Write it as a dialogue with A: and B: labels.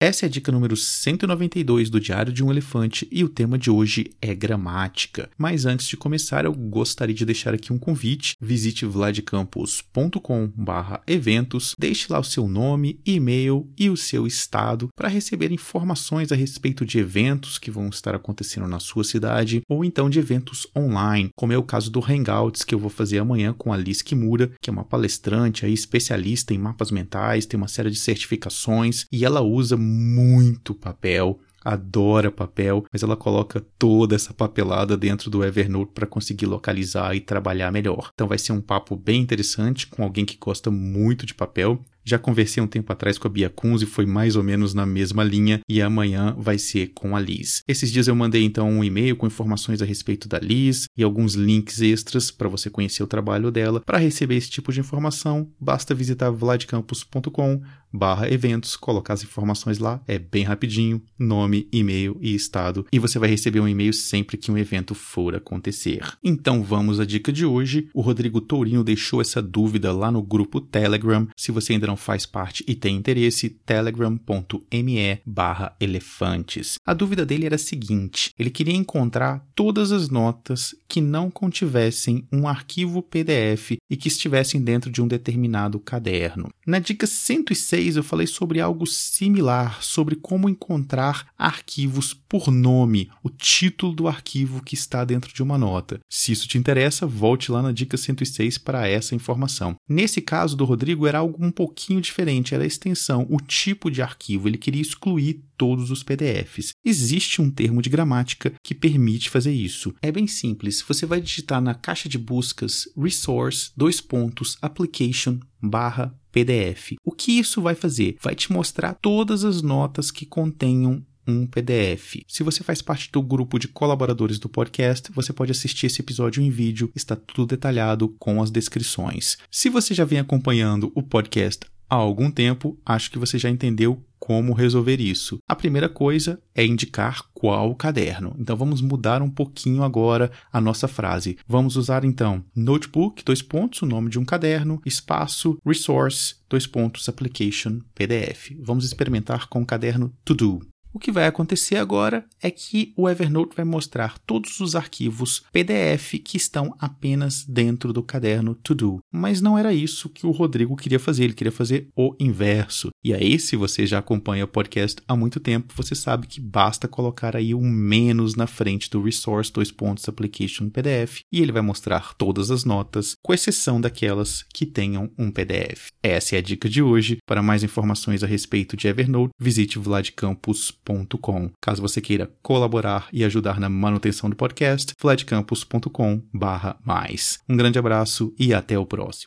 A: Essa é a dica número 192 do Diário de um Elefante e o tema de hoje é gramática. Mas antes de começar, eu gostaria de deixar aqui um convite. Visite vladcampus.com/eventos, deixe lá o seu nome, e-mail e o seu estado para receber informações a respeito de eventos que vão estar acontecendo na sua cidade ou então de eventos online, como é o caso do Hangouts que eu vou fazer amanhã com a Liz Kimura, que é uma palestrante aí especialista em mapas mentais, tem uma série de certificações e ela usa muito papel adora papel, mas ela coloca toda essa papelada dentro do Evernote para conseguir localizar e trabalhar melhor. Então vai ser um papo bem interessante com alguém que gosta muito de papel. Já conversei um tempo atrás com a Bia Kunz e foi mais ou menos na mesma linha, e amanhã vai ser com a Liz. Esses dias eu mandei então um e-mail com informações a respeito da Liz e alguns links extras para você conhecer o trabalho dela. Para receber esse tipo de informação, basta visitar vladcampus.com barra eventos, colocar as informações lá, é bem rapidinho, nome, e-mail e estado, e você vai receber um e-mail sempre que um evento for acontecer. Então vamos à dica de hoje. O Rodrigo Tourinho deixou essa dúvida lá no grupo Telegram. Se você ainda não faz parte e tem interesse, telegram.me barra elefantes. A dúvida dele era a seguinte: ele queria encontrar todas as notas que não contivessem um arquivo PDF e que estivessem dentro de um determinado caderno. Na dica 106 eu falei sobre algo similar, sobre como encontrar arquivos por nome, o título do arquivo que está dentro de uma nota. Se isso te interessa, volte lá na dica 106 para essa informação. Nesse caso do Rodrigo era algo um pouquinho pouquinho diferente, era a extensão, o tipo de arquivo, ele queria excluir todos os PDFs. Existe um termo de gramática que permite fazer isso. É bem simples, você vai digitar na caixa de buscas resource, dois pontos, application, barra PDF. O que isso vai fazer? Vai te mostrar todas as notas que contenham um PDF. Se você faz parte do grupo de colaboradores do podcast, você pode assistir esse episódio em vídeo, está tudo detalhado com as descrições. Se você já vem acompanhando o podcast há algum tempo, acho que você já entendeu como resolver isso. A primeira coisa é indicar qual caderno. Então vamos mudar um pouquinho agora a nossa frase. Vamos usar então notebook, dois pontos, o nome de um caderno, espaço, resource, dois pontos, application, PDF. Vamos experimentar com o caderno to do. O que vai acontecer agora é que o Evernote vai mostrar todos os arquivos PDF que estão apenas dentro do caderno To Do. Mas não era isso que o Rodrigo queria fazer, ele queria fazer o inverso. E aí, se você já acompanha o podcast há muito tempo, você sabe que basta colocar aí um menos na frente do Resource dois pontos Application PDF e ele vai mostrar todas as notas, com exceção daquelas que tenham um PDF. Essa é a dica de hoje. Para mais informações a respeito de Evernote, visite vladcampus.com Caso você queira colaborar e ajudar na manutenção do podcast, flatcampus.com/mais. Um grande abraço e até o próximo.